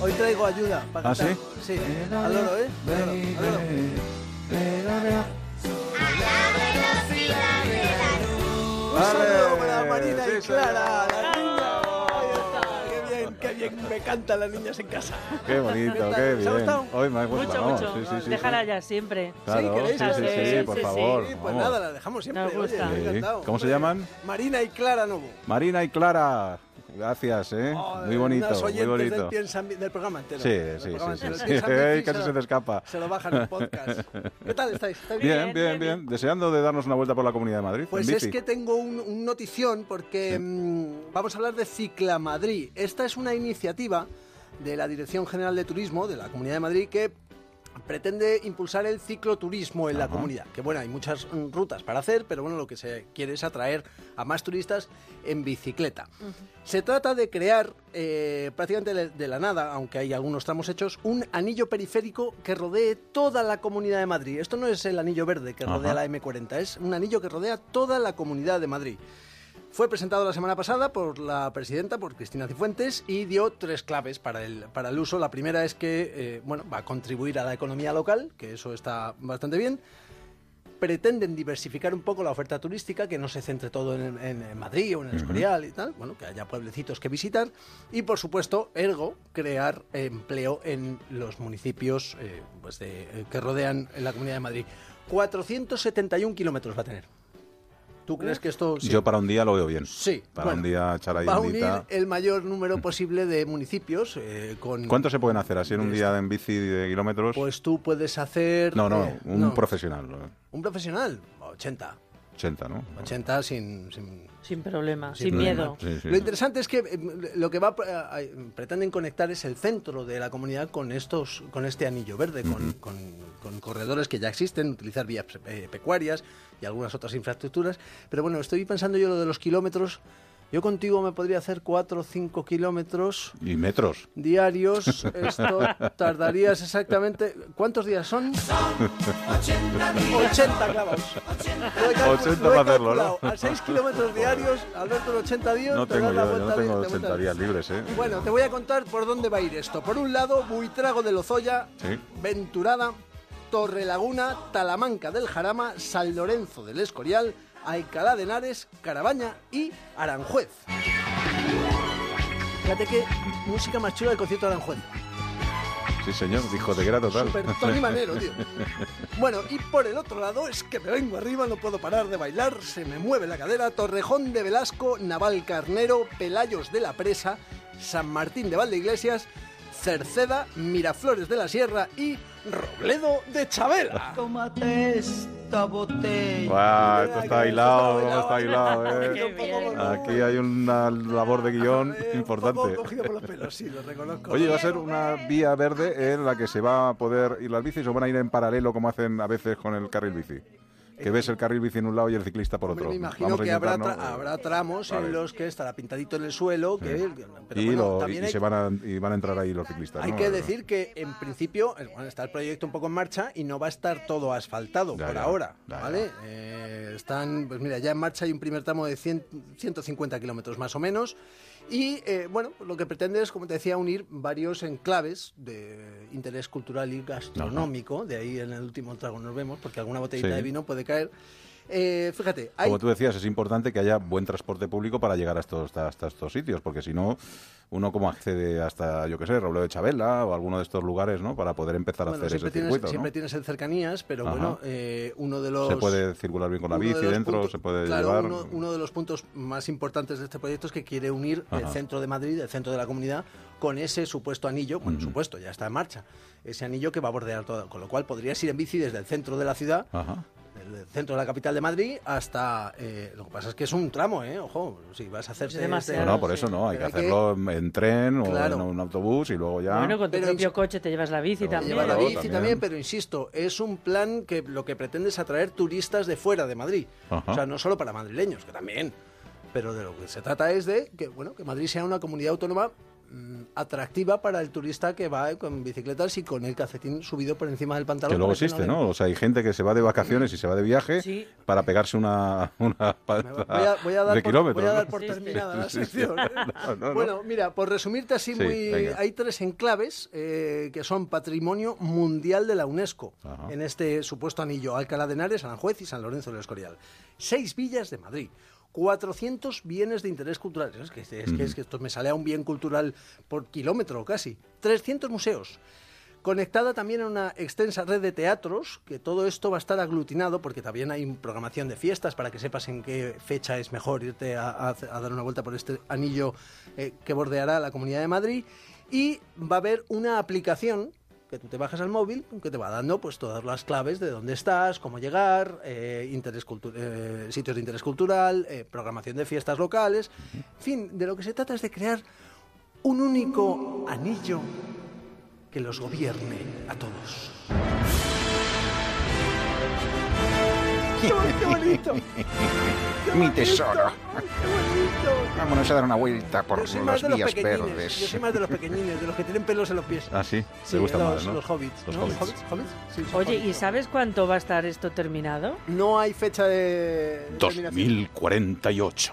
Hoy traigo ayuda para ¿Ah, cantar. sí? Sí, al loro, ¿eh? Al loro, al loro. Un saludo para Marina y Clara, las niñas. Ahí está, qué bien, qué bien me cantan las niñas en casa. Qué bonito, ¿Qué bien. gustado? Hoy me ha gustado. Mucho, mucho. Sí, sí, sí, Déjala sí. ya siempre. Claro, ¿queréis? sí, sí, Sí, sí, sí, por sí. favor. Sí, pues vamos. nada, la dejamos siempre. Nos Oye, gusta. me ha Sí. encantado. ¿Cómo se llaman? Marina y Clara Novo. Marina y Clara. Gracias, ¿eh? Oh, muy bonito, muy bonito. Del, piensan- del programa entero. Sí, Del sí, programa sí, sí, entero. sí. Bici Ay, casi se te escapa. Se lo bajan en podcast. ¿Qué tal estáis? ¿Estáis bien? Bien, bien, bien. Deseando de darnos una vuelta por la Comunidad de Madrid. Pues es que tengo un, un notición porque mm, vamos a hablar de Cicla Madrid. Esta es una iniciativa de la Dirección General de Turismo de la Comunidad de Madrid que pretende impulsar el cicloturismo en la comunidad. Que bueno, hay muchas mm, rutas para hacer, pero bueno, lo que se quiere es atraer a más turistas en bicicleta. Se trata de crear eh, prácticamente de la nada, aunque hay algunos tramos hechos, un anillo periférico que rodee toda la comunidad de Madrid. Esto no es el anillo verde que rodea la M40, es un anillo que rodea toda la comunidad de Madrid. Fue presentado la semana pasada por la presidenta, por Cristina Cifuentes, y dio tres claves para el, para el uso. La primera es que eh, bueno, va a contribuir a la economía local, que eso está bastante bien. Pretenden diversificar un poco la oferta turística, que no se centre todo en, Madrid o en el Escorial y tal, bueno, que haya pueblecitos que visitar. Y por supuesto, ergo, crear empleo en los municipios eh, pues de- eh, que rodean la Comunidad de Madrid. 471 kilómetros va a tener. ¿Tú crees que esto... sí? Yo para un día lo veo bien. Sí, Para bueno, un día echar ahí va unir el mayor número posible de municipios eh, con... ¿Cuántos se pueden hacer así en un día en bici de kilómetros? Pues tú puedes hacer... no, no, eh, un no, profesional. Un profesional, 80. 80, ¿no? 80 sin... sin- Sin problema, Sin sin, problema. miedo. Sí, sí. Lo interesante es que eh, lo que va a- a- pretenden conectar es el centro de la comunidad con estos con este anillo verde, con, con- con corredores que ya existen, utilizar vías eh, pecuarias y algunas otras infraestructuras. Pero bueno, estoy pensando yo lo de los kilómetros. Yo contigo me podría hacer 4 o 5 kilómetros Y metros. diarios. Esto tardarías exactamente. ¿Cuántos días son? 80. Lo he calcu- 80 lo he para hacerlo, ¿no? A 6 kilómetros diarios, Alberto, en 80 días. No te tengo das la yo, yo tengo de- de 80 vuelta. días libres, ¿eh? Bueno, te voy a contar por dónde va a ir esto. Por un lado, Buitrago de Lozoya, Sí. Venturada, Torrelaguna, Talamanca del Jarama, San Lorenzo del Escorial, Alcalá de Henares, Carabaña y Aranjuez. Fíjate qué música más chula del concierto de Aranjuez. Sí, señor, discotequera total. Super Tony Manero, tío. Bueno, y por el otro lado es que me vengo arriba, no puedo parar de bailar, se me mueve la cadera, Torrejón de Velasco, Naval Carnero, Pelayos de la Presa, San Martín de Valdeiglesias, Cerceda, Miraflores de la Sierra y Robledo de Chabela. Tómate esta botella. Guau, esto está hilado, esto está hilado, ¿eh? Aquí hay una labor de guion importante. poco cogido por los pelos, sí, lo reconozco. Oye, va a ser una vía verde en la que se va a poder ir las bicis o van a ir en paralelo como hacen a veces con el carril bici. Que ves el carril bici en un lado y el ciclista por otro. me imagino Vamos que habrá, tra- ¿no? habrá tramos Vale. en los que estará pintadito en el suelo, que, pero y, bueno, lo- y hay se van a, y van a entrar ahí los ciclistas. Hay ¿no? que decir que en principio eh, bueno, está el proyecto un poco en marcha y no va a estar todo asfaltado Ya, por ya, ahora, ya, ya. ¿vale? Eh, están, pues mira, ya en marcha hay un primer tramo de 100 150 kilómetros más o menos y eh, bueno, lo que pretende es, como te decía, unir varios enclaves de interés cultural y gastronómico, de ahí en el último trago nos vemos, porque alguna botellita Sí. de vino puede caer. Eh, fíjate, hay Como tú decías, es importante que haya buen transporte público para llegar a estos, hasta estos sitios, porque si no, uno como accede hasta, yo qué sé, Robledo de Chabela o alguno de estos lugares, ¿no? Para poder empezar a bueno, hacer ese tienes, circuito, ¿no? siempre tienes el cercanías, pero Ajá. bueno, eh, uno de los... Se puede circular bien con la de bici los dentro, puntos- se puede claro, llevar... Uno, uno de los puntos más importantes de este proyecto es que quiere unir el Ajá. centro de Madrid, el centro de la comunidad, con ese supuesto anillo, bueno, supuesto, ya está en marcha, ese anillo que va a bordear todo, con lo cual podrías ir en bici desde el centro de la ciudad, Ajá. Del centro de la capital de Madrid, hasta... eh, lo que pasa es que es un tramo, ¿eh? Ojo, si vas a hacerte... demasiado. No, este- no, por eso no, hay que hacerlo en tren o Claro. en un autobús y luego ya... Bueno, con tu Pero propio ins- coche te llevas la bici Pero también. Lleva la Claro, bici también. también. pero insisto, es un plan que lo que pretende es atraer turistas de fuera de Madrid. Ajá. O sea, no solo para madrileños, que también. Pero de lo que se trata es de que, bueno, que Madrid sea una comunidad autónoma atractiva para el turista que va con bicicletas y con el calcetín subido por encima del pantalón. Que luego que existe, le- ¿no? O sea, hay gente que se va de vacaciones y se va de viaje Sí. para pegarse una, una Voy a, voy a dar de por, kilómetros. voy a dar por Sí, sí. terminada la Sí, sí, sí. sección. No, no, no. Bueno, mira, por resumirte así Sí, muy... venga. Hay tres enclaves eh, que son patrimonio mundial de la UNESCO Ajá. en este supuesto anillo. Alcalá de Henares, Aranjuez y San Lorenzo del Escorial. Seis villas de Madrid. 400 bienes de interés cultural. Es que, es que- es que esto me sale a un bien cultural por kilómetro casi. 300 museos. Conectada también a una extensa red de teatros, que todo esto va a estar aglutinado, porque también hay programación de fiestas para que sepas en qué fecha es mejor irte a, a- a dar una vuelta por este anillo eh, que bordeará la Comunidad de Madrid. Y va a haber una aplicación que tú te bajas al móvil, que te va dando pues todas las claves de dónde estás, cómo llegar, eh, eh, sitios de interés cultural, eh, programación de fiestas locales. En fin, de lo que se trata es de crear un único anillo que los gobierne a todos. ¡Qué, bon- qué bonito! ¡Qué Mi bonito! tesoro. ¡Qué bonito! Vámonos a dar una vuelta por los vías verdes. Yo soy más de los pequeñines, de los que tienen pelos en los pies. Ah, sí, Sí, te gustan los, más, ¿no? los hobbits. Los ¿no? hobbits. ¿Hobbits? Sí, son Oye, hobbits. ¿y sabes cuánto va a estar esto terminado? No hay fecha de de terminación. 2048.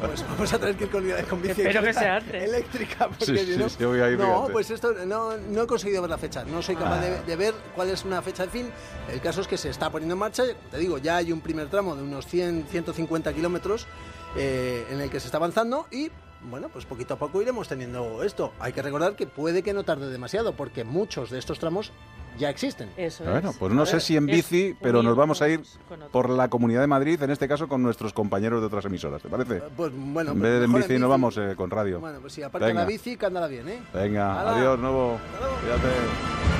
Pues vamos a tener que ir con, con bicicleta Espero que sea antes. eléctrica. Porque Sí, sí, voy a ir no, pues esto no, no he conseguido ver la fecha. No soy capaz Ah. de, de ver cuál es una fecha de fin. El caso es que se está poniendo en marcha. Te digo, ya hay un primer tramo de unos 100, 150 kilómetros eh, en el que se está avanzando y. Bueno, pues poquito a poco iremos teniendo esto. Hay que recordar que puede que no tarde demasiado, porque muchos de estos tramos ya existen. Eso Bueno, es. pues no A sé ver, si en bici, pero nos vamos a ir por la Comunidad de Madrid, en este caso con nuestros compañeros de otras emisoras, ¿te parece? Pues bueno, en vez de en bici nos vamos eh, con radio. Bueno, pues sí, aparte Venga. la bici, que andala bien, ¿eh? Venga, Hala. adiós, nuevo. Hasta luego. Cuídate.